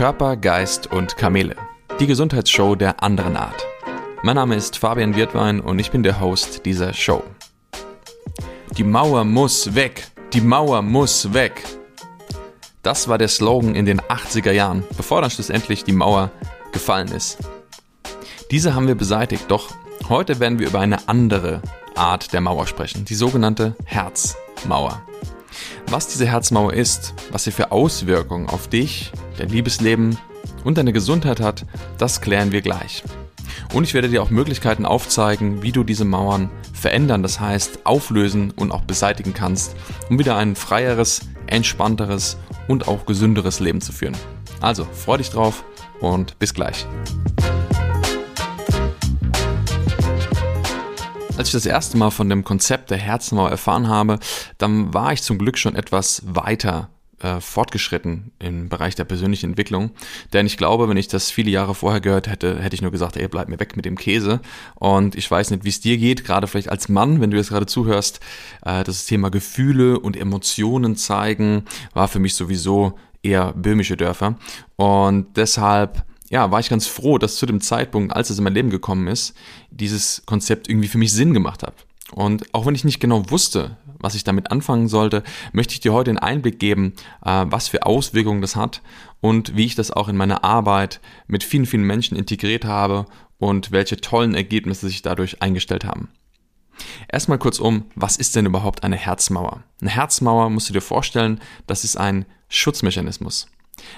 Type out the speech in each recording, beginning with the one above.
Körper, Geist und Kamele. Die Gesundheitsshow der anderen Art. Mein Name ist Fabian Wirtwein und ich bin der Host dieser Show. Die Mauer muss weg. Die Mauer muss weg. Das war der Slogan in den 80er Jahren, bevor dann schlussendlich die Mauer gefallen ist. Diese haben wir beseitigt, doch heute werden wir über eine andere Art der Mauer sprechen, die sogenannte Herzmauer. Was diese Herzmauer ist, was sie für Auswirkungen auf dich, dein Liebesleben und deine Gesundheit hat, das klären wir gleich. Und ich werde dir auch Möglichkeiten aufzeigen, wie du diese Mauern verändern, das heißt auflösen und auch beseitigen kannst, um wieder ein freieres, entspannteres und auch gesünderes Leben zu führen. Also, freu dich drauf und bis gleich. Als ich das erste Mal von dem Konzept der Herzmauer erfahren habe, dann war ich zum Glück schon etwas weiter äh, fortgeschritten im Bereich der persönlichen Entwicklung. Denn ich glaube, wenn ich das viele Jahre vorher gehört hätte, hätte ich nur gesagt, ey, bleib mir weg mit dem Käse. Und ich weiß nicht, wie es dir geht, gerade vielleicht als Mann, wenn du jetzt gerade zuhörst, äh, das Thema Gefühle und Emotionen zeigen, war für mich sowieso eher böhmische Dörfer. Und deshalb ja, war ich ganz froh, dass zu dem Zeitpunkt, als es in mein Leben gekommen ist, dieses Konzept irgendwie für mich Sinn gemacht hat. Und auch wenn ich nicht genau wusste, was ich damit anfangen sollte, möchte ich dir heute einen Einblick geben, äh, was für Auswirkungen das hat und wie ich das auch in meiner Arbeit mit vielen, vielen Menschen integriert habe und welche tollen Ergebnisse sich dadurch eingestellt haben. Erstmal kurz um, was ist denn überhaupt eine Herzmauer? Eine Herzmauer musst du dir vorstellen, das ist ein Schutzmechanismus.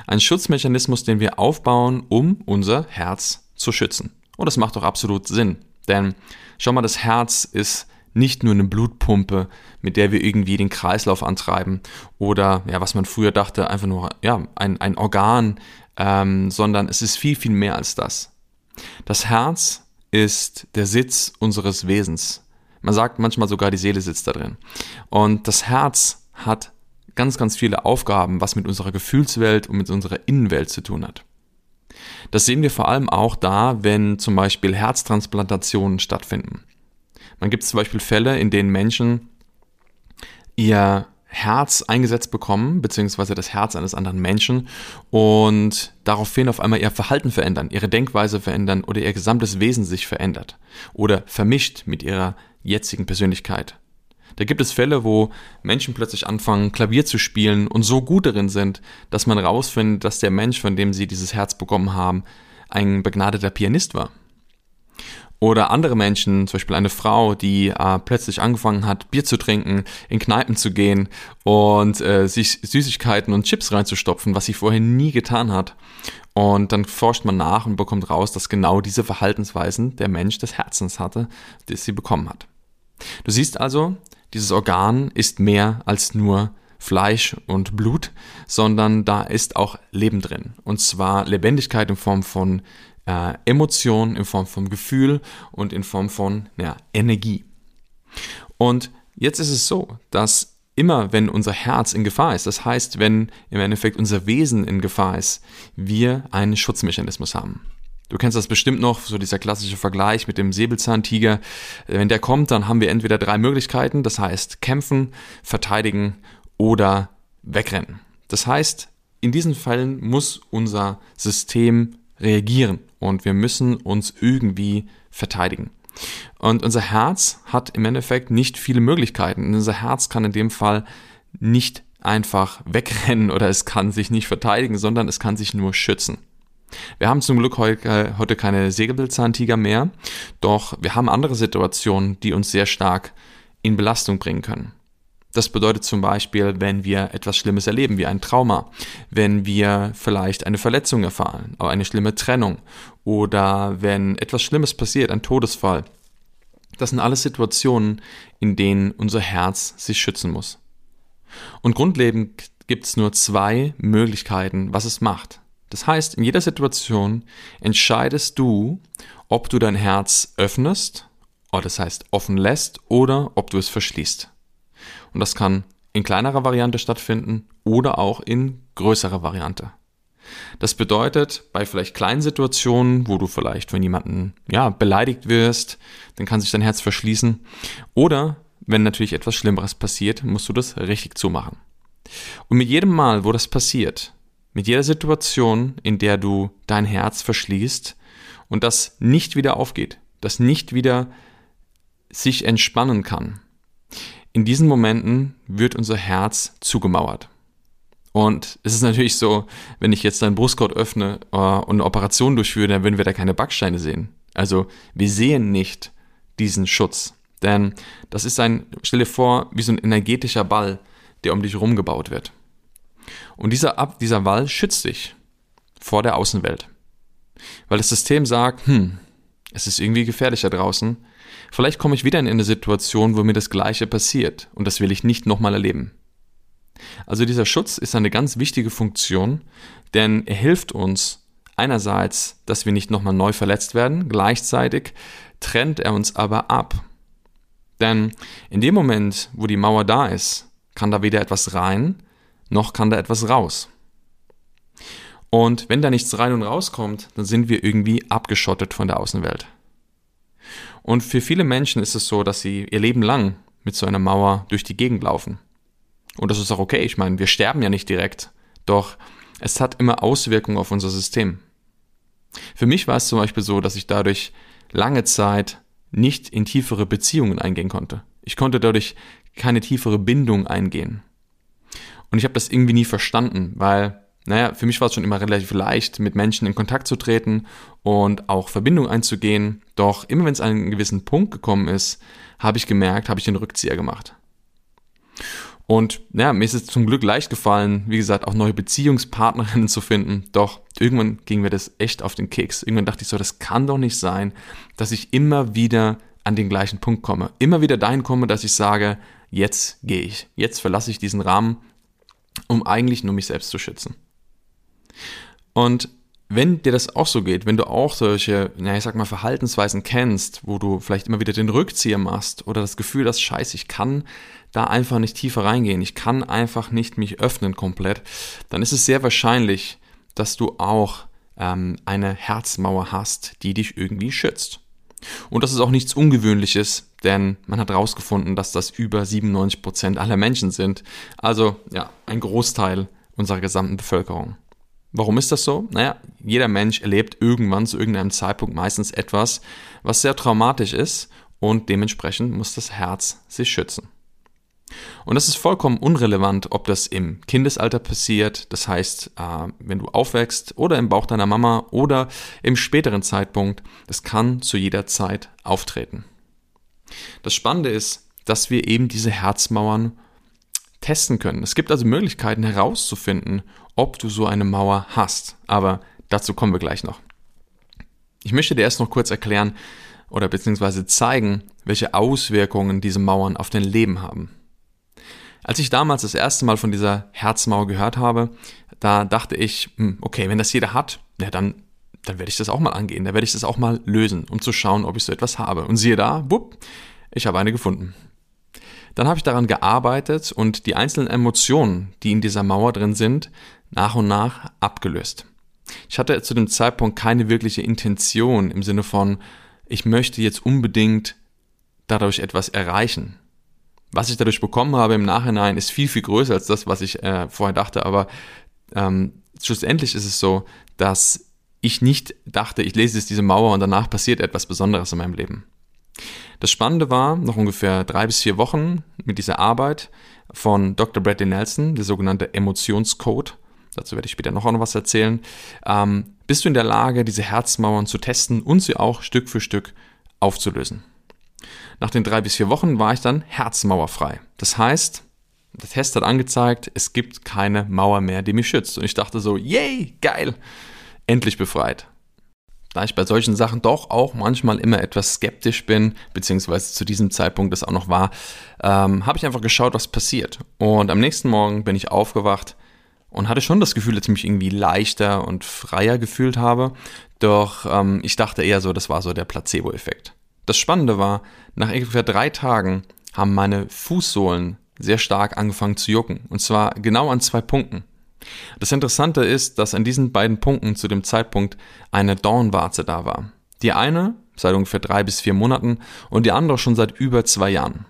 Ein Schutzmechanismus, den wir aufbauen, um unser Herz zu schützen. Und das macht doch absolut Sinn. Denn schau mal, das Herz ist nicht nur eine Blutpumpe, mit der wir irgendwie den Kreislauf antreiben oder ja, was man früher dachte, einfach nur ja, ein, ein Organ, ähm, sondern es ist viel, viel mehr als das. Das Herz ist der Sitz unseres Wesens. Man sagt manchmal sogar, die Seele sitzt da drin. Und das Herz hat ganz, ganz viele Aufgaben, was mit unserer Gefühlswelt und mit unserer Innenwelt zu tun hat. Das sehen wir vor allem auch da, wenn zum Beispiel Herztransplantationen stattfinden. Man gibt zum Beispiel Fälle, in denen Menschen ihr Herz eingesetzt bekommen, beziehungsweise das Herz eines anderen Menschen und daraufhin auf einmal ihr Verhalten verändern, ihre Denkweise verändern oder ihr gesamtes Wesen sich verändert oder vermischt mit ihrer jetzigen Persönlichkeit. Da gibt es Fälle, wo Menschen plötzlich anfangen, Klavier zu spielen und so gut darin sind, dass man rausfindet, dass der Mensch, von dem sie dieses Herz bekommen haben, ein begnadeter Pianist war. Oder andere Menschen, zum Beispiel eine Frau, die äh, plötzlich angefangen hat, Bier zu trinken, in Kneipen zu gehen und äh, sich Süßigkeiten und Chips reinzustopfen, was sie vorher nie getan hat. Und dann forscht man nach und bekommt raus, dass genau diese Verhaltensweisen der Mensch des Herzens hatte, das sie bekommen hat. Du siehst also, dieses Organ ist mehr als nur Fleisch und Blut, sondern da ist auch Leben drin. Und zwar Lebendigkeit in Form von äh, Emotion, in Form von Gefühl und in Form von ja, Energie. Und jetzt ist es so, dass immer wenn unser Herz in Gefahr ist, das heißt, wenn im Endeffekt unser Wesen in Gefahr ist, wir einen Schutzmechanismus haben. Du kennst das bestimmt noch, so dieser klassische Vergleich mit dem Säbelzahntiger. Wenn der kommt, dann haben wir entweder drei Möglichkeiten, das heißt kämpfen, verteidigen oder wegrennen. Das heißt, in diesen Fällen muss unser System reagieren und wir müssen uns irgendwie verteidigen. Und unser Herz hat im Endeffekt nicht viele Möglichkeiten. Unser Herz kann in dem Fall nicht einfach wegrennen oder es kann sich nicht verteidigen, sondern es kann sich nur schützen. Wir haben zum Glück heute, heute keine Sägebelzahntiger mehr, doch wir haben andere Situationen, die uns sehr stark in Belastung bringen können. Das bedeutet zum Beispiel, wenn wir etwas Schlimmes erleben, wie ein Trauma, wenn wir vielleicht eine Verletzung erfahren, aber eine schlimme Trennung oder wenn etwas Schlimmes passiert, ein Todesfall. Das sind alles Situationen, in denen unser Herz sich schützen muss. Und grundlegend gibt es nur zwei Möglichkeiten, was es macht. Das heißt, in jeder Situation entscheidest du, ob du dein Herz öffnest, oder das heißt offen lässt, oder ob du es verschließt. Und das kann in kleinerer Variante stattfinden oder auch in größerer Variante. Das bedeutet, bei vielleicht kleinen Situationen, wo du vielleicht von jemandem ja, beleidigt wirst, dann kann sich dein Herz verschließen. Oder wenn natürlich etwas Schlimmeres passiert, musst du das richtig zumachen. Und mit jedem Mal, wo das passiert, mit jeder Situation, in der du dein Herz verschließt und das nicht wieder aufgeht, das nicht wieder sich entspannen kann. In diesen Momenten wird unser Herz zugemauert. Und es ist natürlich so, wenn ich jetzt deinen Brustkorb öffne äh, und eine Operation durchführe, dann würden wir da keine Backsteine sehen. Also wir sehen nicht diesen Schutz. Denn das ist ein, stell dir vor, wie so ein energetischer Ball, der um dich herum gebaut wird. Und dieser, dieser Wall schützt dich vor der Außenwelt. Weil das System sagt, hm, es ist irgendwie gefährlicher draußen. Vielleicht komme ich wieder in eine Situation, wo mir das Gleiche passiert und das will ich nicht nochmal erleben. Also dieser Schutz ist eine ganz wichtige Funktion, denn er hilft uns einerseits, dass wir nicht nochmal neu verletzt werden, gleichzeitig trennt er uns aber ab. Denn in dem Moment, wo die Mauer da ist, kann da weder etwas rein, noch kann da etwas raus. Und wenn da nichts rein und rauskommt, dann sind wir irgendwie abgeschottet von der Außenwelt. Und für viele Menschen ist es so, dass sie ihr Leben lang mit so einer Mauer durch die Gegend laufen. Und das ist auch okay. Ich meine, wir sterben ja nicht direkt. Doch es hat immer Auswirkungen auf unser System. Für mich war es zum Beispiel so, dass ich dadurch lange Zeit nicht in tiefere Beziehungen eingehen konnte. Ich konnte dadurch keine tiefere Bindung eingehen. Und ich habe das irgendwie nie verstanden, weil, naja, für mich war es schon immer relativ leicht, mit Menschen in Kontakt zu treten und auch Verbindung einzugehen. Doch immer wenn es an einen gewissen Punkt gekommen ist, habe ich gemerkt, habe ich den Rückzieher gemacht. Und ja, mir ist es zum Glück leicht gefallen, wie gesagt, auch neue Beziehungspartnerinnen zu finden. Doch irgendwann ging mir das echt auf den Keks. Irgendwann dachte ich so, das kann doch nicht sein, dass ich immer wieder an den gleichen Punkt komme. Immer wieder dahin komme, dass ich sage, jetzt gehe ich. Jetzt verlasse ich diesen Rahmen, um eigentlich nur mich selbst zu schützen. Und wenn dir das auch so geht, wenn du auch solche, ja, ich sag mal, Verhaltensweisen kennst, wo du vielleicht immer wieder den Rückzieher machst oder das Gefühl hast, scheiße, ich kann da einfach nicht tiefer reingehen, ich kann einfach nicht mich öffnen komplett, dann ist es sehr wahrscheinlich, dass du auch ähm, eine Herzmauer hast, die dich irgendwie schützt. Und das ist auch nichts Ungewöhnliches, denn man hat herausgefunden, dass das über 97 Prozent aller Menschen sind. Also ja, ein Großteil unserer gesamten Bevölkerung. Warum ist das so? Naja, jeder Mensch erlebt irgendwann zu irgendeinem Zeitpunkt meistens etwas, was sehr traumatisch ist und dementsprechend muss das Herz sich schützen. Und das ist vollkommen unrelevant, ob das im Kindesalter passiert, das heißt, äh, wenn du aufwächst oder im Bauch deiner Mama oder im späteren Zeitpunkt, das kann zu jeder Zeit auftreten. Das Spannende ist, dass wir eben diese Herzmauern testen können. Es gibt also Möglichkeiten herauszufinden, ob du so eine Mauer hast. Aber dazu kommen wir gleich noch. Ich möchte dir erst noch kurz erklären oder beziehungsweise zeigen, welche Auswirkungen diese Mauern auf dein Leben haben. Als ich damals das erste Mal von dieser Herzmauer gehört habe, da dachte ich, hm, okay, wenn das jeder hat, ja, dann, dann werde ich das auch mal angehen, dann werde ich das auch mal lösen, um zu schauen, ob ich so etwas habe. Und siehe da, wupp, ich habe eine gefunden. Dann habe ich daran gearbeitet und die einzelnen Emotionen, die in dieser Mauer drin sind, nach und nach abgelöst. Ich hatte zu dem Zeitpunkt keine wirkliche Intention im Sinne von, ich möchte jetzt unbedingt dadurch etwas erreichen was ich dadurch bekommen habe im Nachhinein, ist viel, viel größer als das, was ich äh, vorher dachte. Aber ähm, schlussendlich ist es so, dass ich nicht dachte, ich lese jetzt diese Mauer und danach passiert etwas Besonderes in meinem Leben. Das Spannende war, noch ungefähr drei bis vier Wochen mit dieser Arbeit von Dr. Bradley Nelson, der sogenannte Emotionscode, dazu werde ich später noch was erzählen, ähm, bist du in der Lage, diese Herzmauern zu testen und sie auch Stück für Stück aufzulösen. Nach den drei bis vier Wochen war ich dann herzmauerfrei. Das heißt, der Test hat angezeigt, es gibt keine Mauer mehr, die mich schützt. Und ich dachte so, yay, geil, endlich befreit. Da ich bei solchen Sachen doch auch manchmal immer etwas skeptisch bin, beziehungsweise zu diesem Zeitpunkt das auch noch war, ähm, habe ich einfach geschaut, was passiert. Und am nächsten Morgen bin ich aufgewacht und hatte schon das Gefühl, dass ich mich irgendwie leichter und freier gefühlt habe. Doch ähm, ich dachte eher so, das war so der Placebo-Effekt. Das Spannende war, nach ungefähr drei Tagen haben meine Fußsohlen sehr stark angefangen zu jucken. Und zwar genau an zwei Punkten. Das Interessante ist, dass an diesen beiden Punkten zu dem Zeitpunkt eine Dornwarze da war. Die eine seit ungefähr drei bis vier Monaten und die andere schon seit über zwei Jahren.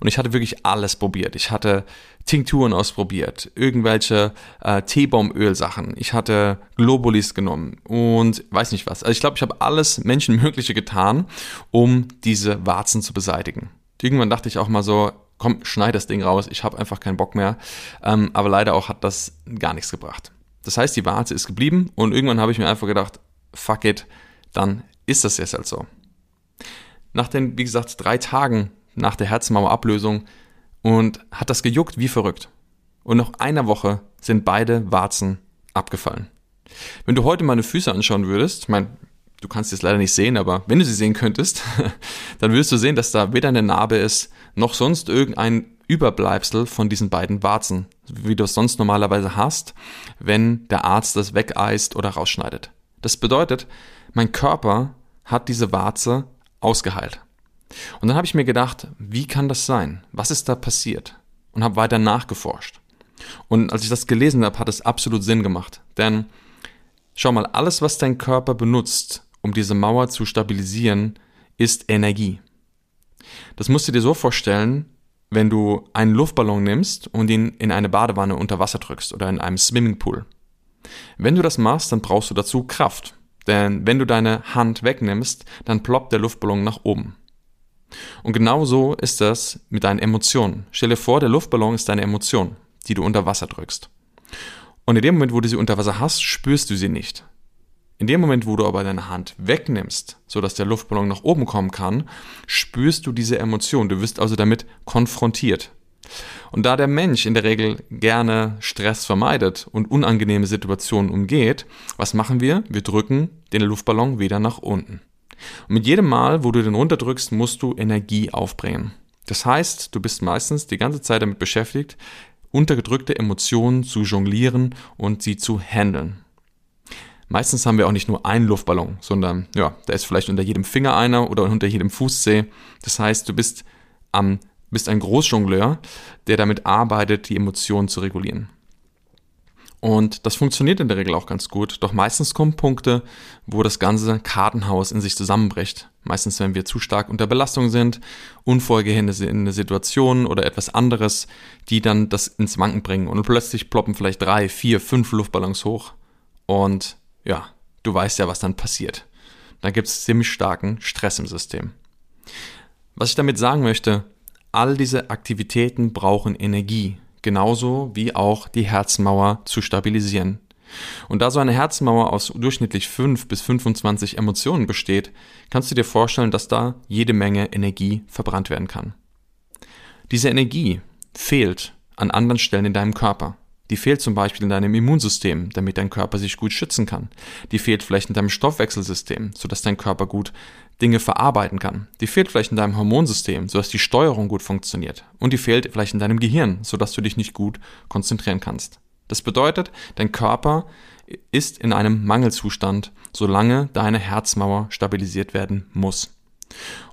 Und ich hatte wirklich alles probiert. Ich hatte Tinkturen ausprobiert, irgendwelche äh, Teebaumölsachen. Ich hatte Globulis genommen und weiß nicht was. Also ich glaube, ich habe alles Menschenmögliche getan, um diese Warzen zu beseitigen. Irgendwann dachte ich auch mal so, komm, schneid das Ding raus, ich habe einfach keinen Bock mehr. Ähm, aber leider auch hat das gar nichts gebracht. Das heißt, die Warze ist geblieben und irgendwann habe ich mir einfach gedacht, fuck it, dann ist das jetzt halt so. Nach den, wie gesagt, drei Tagen nach der Herzmauerablösung und hat das gejuckt wie verrückt. Und nach einer Woche sind beide Warzen abgefallen. Wenn du heute meine Füße anschauen würdest, ich meine, du kannst jetzt leider nicht sehen, aber wenn du sie sehen könntest, dann würdest du sehen, dass da weder eine Narbe ist, noch sonst irgendein Überbleibsel von diesen beiden Warzen, wie du es sonst normalerweise hast, wenn der Arzt das wegeist oder rausschneidet. Das bedeutet, mein Körper hat diese Warze ausgeheilt. Und dann habe ich mir gedacht, wie kann das sein? Was ist da passiert? Und habe weiter nachgeforscht. Und als ich das gelesen habe, hat es absolut Sinn gemacht. Denn schau mal, alles, was dein Körper benutzt, um diese Mauer zu stabilisieren, ist Energie. Das musst du dir so vorstellen, wenn du einen Luftballon nimmst und ihn in eine Badewanne unter Wasser drückst oder in einem Swimmingpool. Wenn du das machst, dann brauchst du dazu Kraft. Denn wenn du deine Hand wegnimmst, dann ploppt der Luftballon nach oben. Und genau so ist das mit deinen Emotionen. Stell dir vor, der Luftballon ist deine Emotion, die du unter Wasser drückst. Und in dem Moment, wo du sie unter Wasser hast, spürst du sie nicht. In dem Moment, wo du aber deine Hand wegnimmst, sodass der Luftballon nach oben kommen kann, spürst du diese Emotion. Du wirst also damit konfrontiert. Und da der Mensch in der Regel gerne Stress vermeidet und unangenehme Situationen umgeht, was machen wir? Wir drücken den Luftballon wieder nach unten. Und mit jedem Mal, wo du den runterdrückst, musst du Energie aufbringen. Das heißt, du bist meistens die ganze Zeit damit beschäftigt, untergedrückte Emotionen zu jonglieren und sie zu handeln. Meistens haben wir auch nicht nur einen Luftballon, sondern ja, da ist vielleicht unter jedem Finger einer oder unter jedem Fußzeh. Das heißt, du bist am bist ein Großjongleur, der damit arbeitet, die Emotionen zu regulieren. Und das funktioniert in der Regel auch ganz gut. Doch meistens kommen Punkte, wo das ganze Kartenhaus in sich zusammenbricht. Meistens, wenn wir zu stark unter Belastung sind, unvorhergesehene Situationen oder etwas anderes, die dann das ins Wanken bringen. Und plötzlich ploppen vielleicht drei, vier, fünf Luftballons hoch. Und ja, du weißt ja, was dann passiert. Dann gibt es ziemlich starken Stress im System. Was ich damit sagen möchte, all diese Aktivitäten brauchen Energie genauso wie auch die Herzmauer zu stabilisieren. Und da so eine Herzmauer aus durchschnittlich 5 bis 25 Emotionen besteht, kannst du dir vorstellen, dass da jede Menge Energie verbrannt werden kann. Diese Energie fehlt an anderen Stellen in deinem Körper. Die fehlt zum Beispiel in deinem Immunsystem, damit dein Körper sich gut schützen kann. Die fehlt vielleicht in deinem Stoffwechselsystem, sodass dein Körper gut Dinge verarbeiten kann. Die fehlt vielleicht in deinem Hormonsystem, sodass die Steuerung gut funktioniert. Und die fehlt vielleicht in deinem Gehirn, sodass du dich nicht gut konzentrieren kannst. Das bedeutet, dein Körper ist in einem Mangelzustand, solange deine Herzmauer stabilisiert werden muss.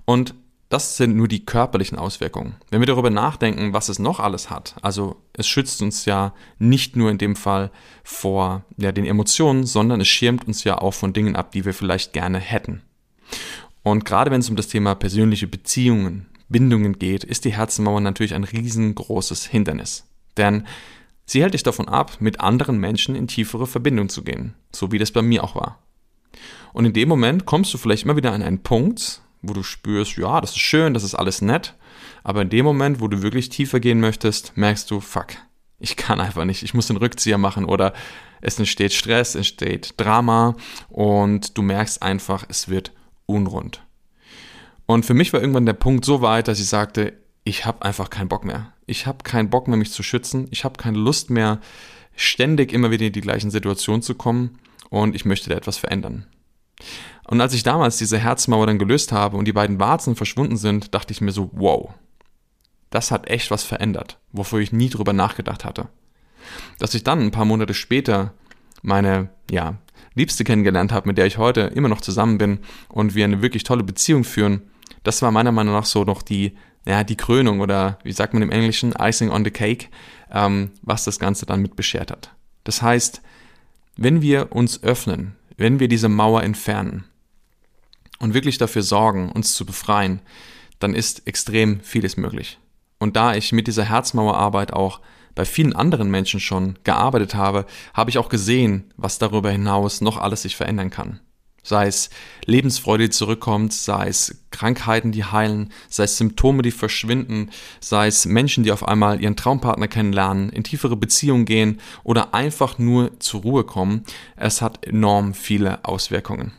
Und das sind nur die körperlichen Auswirkungen. Wenn wir darüber nachdenken, was es noch alles hat, also es schützt uns ja nicht nur in dem Fall vor ja, den Emotionen, sondern es schirmt uns ja auch von Dingen ab, die wir vielleicht gerne hätten. Und gerade wenn es um das Thema persönliche Beziehungen, Bindungen geht, ist die Herzenmauer natürlich ein riesengroßes Hindernis. Denn sie hält dich davon ab, mit anderen Menschen in tiefere Verbindung zu gehen, so wie das bei mir auch war. Und in dem Moment kommst du vielleicht immer wieder an einen Punkt, wo du spürst, ja, das ist schön, das ist alles nett, aber in dem Moment, wo du wirklich tiefer gehen möchtest, merkst du, fuck, ich kann einfach nicht, ich muss den Rückzieher machen oder es entsteht Stress, es entsteht Drama und du merkst einfach, es wird unrund. Und für mich war irgendwann der Punkt so weit, dass ich sagte, ich habe einfach keinen Bock mehr. Ich habe keinen Bock mehr, mich zu schützen. Ich habe keine Lust mehr, ständig immer wieder in die gleichen Situationen zu kommen und ich möchte da etwas verändern. Und als ich damals diese Herzmauer dann gelöst habe und die beiden Warzen verschwunden sind, dachte ich mir so, wow, das hat echt was verändert, wofür ich nie drüber nachgedacht hatte. Dass ich dann ein paar Monate später meine, ja, Liebste kennengelernt habe, mit der ich heute immer noch zusammen bin und wir eine wirklich tolle Beziehung führen, das war meiner Meinung nach so noch die, ja, die Krönung oder wie sagt man im Englischen, Icing on the Cake, ähm, was das Ganze dann mit beschert hat. Das heißt, wenn wir uns öffnen, wenn wir diese Mauer entfernen, und wirklich dafür sorgen, uns zu befreien, dann ist extrem vieles möglich. Und da ich mit dieser Herzmauerarbeit auch bei vielen anderen Menschen schon gearbeitet habe, habe ich auch gesehen, was darüber hinaus noch alles sich verändern kann. Sei es Lebensfreude, die zurückkommt, sei es Krankheiten, die heilen, sei es Symptome, die verschwinden, sei es Menschen, die auf einmal ihren Traumpartner kennenlernen, in tiefere Beziehungen gehen oder einfach nur zur Ruhe kommen. Es hat enorm viele Auswirkungen.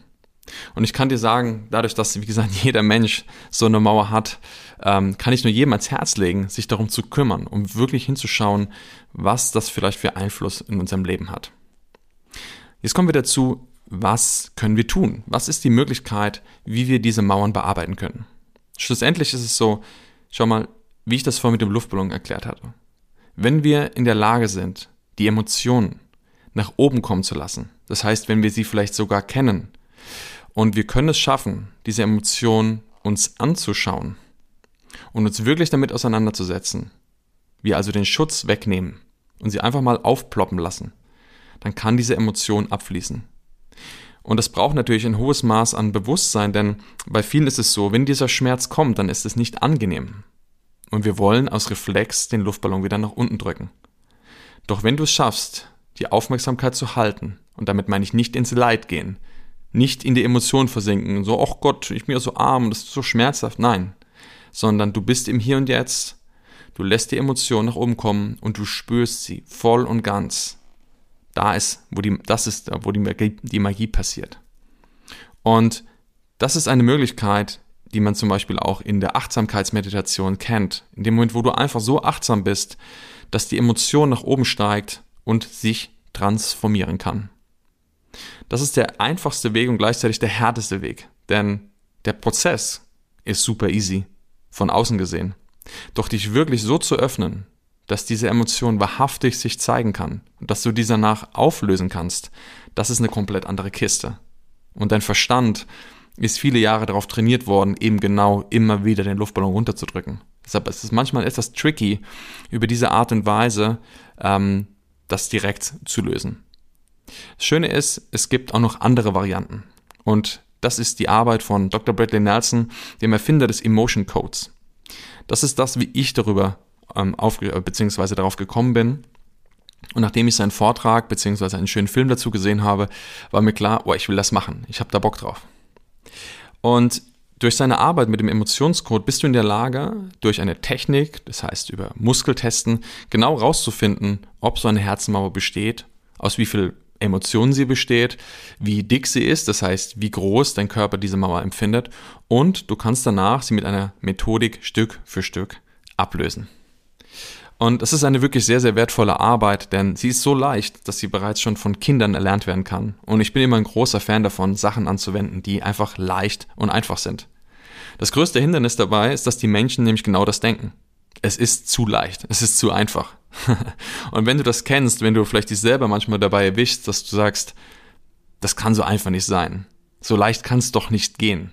Und ich kann dir sagen, dadurch, dass, wie gesagt, jeder Mensch so eine Mauer hat, ähm, kann ich nur jedem ans Herz legen, sich darum zu kümmern, um wirklich hinzuschauen, was das vielleicht für Einfluss in unserem Leben hat. Jetzt kommen wir dazu, was können wir tun? Was ist die Möglichkeit, wie wir diese Mauern bearbeiten können? Schlussendlich ist es so, schau mal, wie ich das vorhin mit dem Luftballon erklärt hatte. Wenn wir in der Lage sind, die Emotionen nach oben kommen zu lassen, das heißt, wenn wir sie vielleicht sogar kennen, und wir können es schaffen, diese Emotionen uns anzuschauen und uns wirklich damit auseinanderzusetzen, wir also den Schutz wegnehmen und sie einfach mal aufploppen lassen, dann kann diese Emotion abfließen. Und das braucht natürlich ein hohes Maß an Bewusstsein, denn bei vielen ist es so, wenn dieser Schmerz kommt, dann ist es nicht angenehm. Und wir wollen aus Reflex den Luftballon wieder nach unten drücken. Doch wenn du es schaffst, die Aufmerksamkeit zu halten, und damit meine ich nicht ins Leid gehen, nicht in die Emotion versinken, so, ach Gott, ich bin ja so arm, das ist so schmerzhaft, nein, sondern du bist im Hier und Jetzt, du lässt die Emotion nach oben kommen und du spürst sie voll und ganz da ist, wo die, das ist, wo die Magie, die Magie passiert. Und das ist eine Möglichkeit, die man zum Beispiel auch in der Achtsamkeitsmeditation kennt. In dem Moment, wo du einfach so achtsam bist, dass die Emotion nach oben steigt und sich transformieren kann. Das ist der einfachste Weg und gleichzeitig der härteste Weg, denn der Prozess ist super easy, von außen gesehen. Doch dich wirklich so zu öffnen, dass diese Emotion wahrhaftig sich zeigen kann und dass du diese danach auflösen kannst, das ist eine komplett andere Kiste. Und dein Verstand ist viele Jahre darauf trainiert worden, eben genau immer wieder den Luftballon runterzudrücken. Deshalb ist es manchmal etwas tricky, über diese Art und Weise ähm, das direkt zu lösen. Das Schöne ist, es gibt auch noch andere Varianten. Und das ist die Arbeit von Dr. Bradley Nelson, dem Erfinder des Emotion Codes. Das ist das, wie ich darüber ähm, auf, beziehungsweise darauf gekommen bin. Und nachdem ich seinen Vortrag beziehungsweise einen schönen Film dazu gesehen habe, war mir klar, oh, ich will das machen. Ich habe da Bock drauf. Und durch seine Arbeit mit dem Emotionscode bist du in der Lage, durch eine Technik, das heißt über Muskeltesten, genau rauszufinden, ob so eine Herzenmauer besteht, aus wie viel Emotionen sie besteht, wie dick sie ist, das heißt, wie groß dein Körper diese Mauer empfindet und du kannst danach sie mit einer Methodik Stück für Stück ablösen. Und es ist eine wirklich sehr, sehr wertvolle Arbeit, denn sie ist so leicht, dass sie bereits schon von Kindern erlernt werden kann. Und ich bin immer ein großer Fan davon, Sachen anzuwenden, die einfach leicht und einfach sind. Das größte Hindernis dabei ist, dass die Menschen nämlich genau das denken. Es ist zu leicht, es ist zu einfach. und wenn du das kennst, wenn du vielleicht dich selber manchmal dabei erwischst, dass du sagst, das kann so einfach nicht sein. So leicht kann es doch nicht gehen.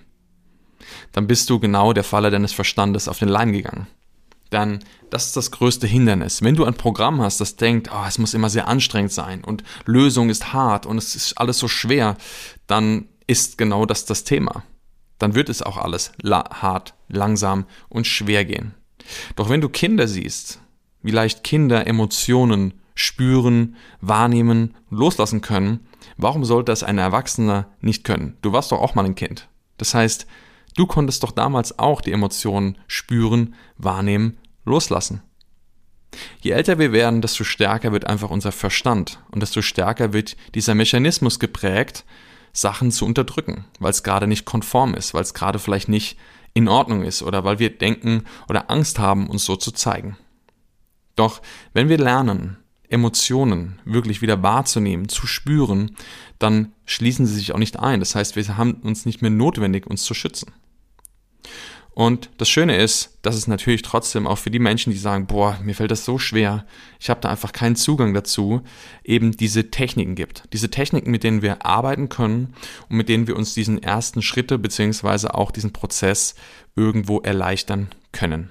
Dann bist du genau der Falle deines Verstandes auf den Leim gegangen dann das ist das größte Hindernis. Wenn du ein Programm hast, das denkt, oh, es muss immer sehr anstrengend sein und Lösung ist hart und es ist alles so schwer, dann ist genau das das Thema. Dann wird es auch alles la hart, langsam und schwer gehen. Doch wenn du Kinder siehst, wie leicht Kinder Emotionen spüren, wahrnehmen, loslassen können, warum sollte das ein Erwachsener nicht können? Du warst doch auch mal ein Kind. Das heißt, du konntest doch damals auch die Emotionen spüren, wahrnehmen loslassen. Je älter wir werden, desto stärker wird einfach unser Verstand und desto stärker wird dieser Mechanismus geprägt, Sachen zu unterdrücken, weil es gerade nicht konform ist, weil es gerade vielleicht nicht in Ordnung ist oder weil wir denken oder Angst haben, uns so zu zeigen. Doch wenn wir lernen, Emotionen wirklich wieder wahrzunehmen, zu spüren, dann schließen sie sich auch nicht ein. Das heißt, wir haben uns nicht mehr notwendig, uns zu schützen. Und das Schöne ist, dass es natürlich trotzdem auch für die Menschen, die sagen, boah, mir fällt das so schwer, ich habe da einfach keinen Zugang dazu, eben diese Techniken gibt. Diese Techniken, mit denen wir arbeiten können und mit denen wir uns diesen ersten Schritte beziehungsweise auch diesen Prozess irgendwo erleichtern können.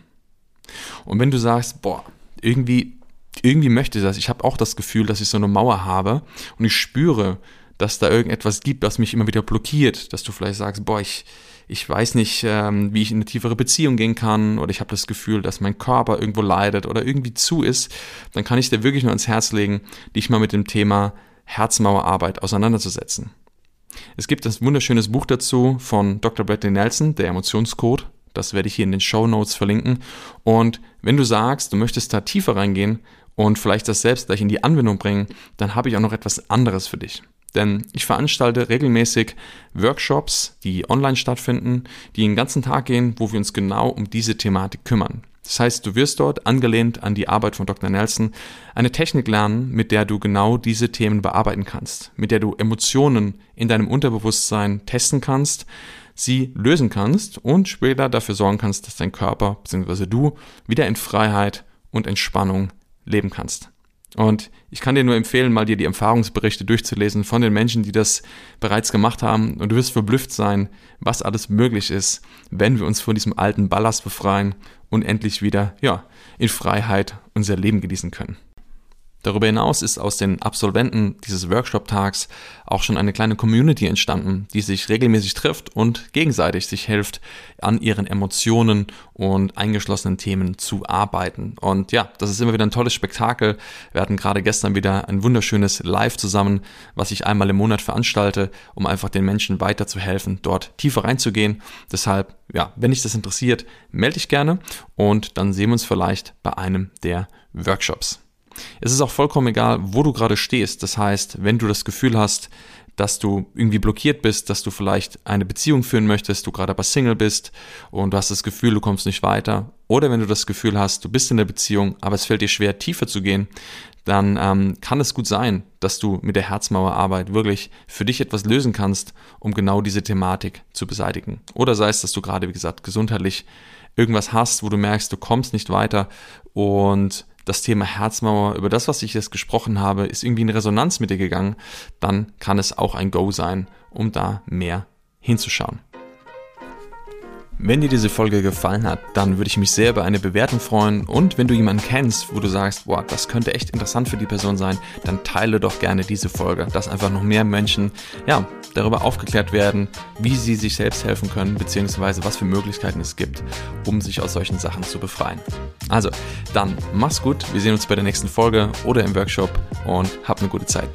Und wenn du sagst, boah, irgendwie, irgendwie möchte ich das, ich habe auch das Gefühl, dass ich so eine Mauer habe und ich spüre, dass da irgendetwas gibt, was mich immer wieder blockiert, dass du vielleicht sagst, boah, ich, ich weiß nicht, ähm, wie ich in eine tiefere Beziehung gehen kann oder ich habe das Gefühl, dass mein Körper irgendwo leidet oder irgendwie zu ist, dann kann ich dir wirklich nur ans Herz legen, dich mal mit dem Thema Herzmauerarbeit auseinanderzusetzen. Es gibt ein wunderschönes Buch dazu von Dr. Bradley Nelson, der Emotionscode. Das werde ich hier in den Show Notes verlinken. Und wenn du sagst, du möchtest da tiefer reingehen und vielleicht das selbst gleich in die Anwendung bringen, dann habe ich auch noch etwas anderes für dich. Denn ich veranstalte regelmäßig Workshops, die online stattfinden, die den ganzen Tag gehen, wo wir uns genau um diese Thematik kümmern. Das heißt, du wirst dort, angelehnt an die Arbeit von Dr. Nelson, eine Technik lernen, mit der du genau diese Themen bearbeiten kannst, mit der du Emotionen in deinem Unterbewusstsein testen kannst, sie lösen kannst und später dafür sorgen kannst, dass dein Körper bzw. du wieder in Freiheit und Entspannung leben kannst. Und ich kann dir nur empfehlen, mal dir die Erfahrungsberichte durchzulesen von den Menschen, die das bereits gemacht haben. Und du wirst verblüfft sein, was alles möglich ist, wenn wir uns von diesem alten Ballast befreien und endlich wieder, ja, in Freiheit unser Leben genießen können. Darüber hinaus ist aus den Absolventen dieses Workshop-Tags auch schon eine kleine Community entstanden, die sich regelmäßig trifft und gegenseitig sich hilft, an ihren Emotionen und eingeschlossenen Themen zu arbeiten. Und ja, das ist immer wieder ein tolles Spektakel. Wir hatten gerade gestern wieder ein wunderschönes Live zusammen, was ich einmal im Monat veranstalte, um einfach den Menschen weiterzuhelfen, dort tiefer reinzugehen. Deshalb, ja, wenn dich das interessiert, melde dich gerne und dann sehen wir uns vielleicht bei einem der Workshops. Es ist auch vollkommen egal, wo du gerade stehst. Das heißt, wenn du das Gefühl hast, dass du irgendwie blockiert bist, dass du vielleicht eine Beziehung führen möchtest, du gerade aber Single bist und du hast das Gefühl, du kommst nicht weiter, oder wenn du das Gefühl hast, du bist in der Beziehung, aber es fällt dir schwer, tiefer zu gehen, dann ähm, kann es gut sein, dass du mit der Herzmauerarbeit wirklich für dich etwas lösen kannst, um genau diese Thematik zu beseitigen. Oder sei es, dass du gerade, wie gesagt, gesundheitlich irgendwas hast, wo du merkst, du kommst nicht weiter und das Thema Herzmauer, über das, was ich jetzt gesprochen habe, ist irgendwie in Resonanz mit dir gegangen, dann kann es auch ein Go sein, um da mehr hinzuschauen. Wenn dir diese Folge gefallen hat, dann würde ich mich sehr über eine Bewertung freuen und wenn du jemanden kennst, wo du sagst, boah, das könnte echt interessant für die Person sein, dann teile doch gerne diese Folge, dass einfach noch mehr Menschen, ja, darüber aufgeklärt werden, wie sie sich selbst helfen können, beziehungsweise was für Möglichkeiten es gibt, um sich aus solchen Sachen zu befreien. Also, dann mach's gut, wir sehen uns bei der nächsten Folge oder im Workshop und hab eine gute Zeit.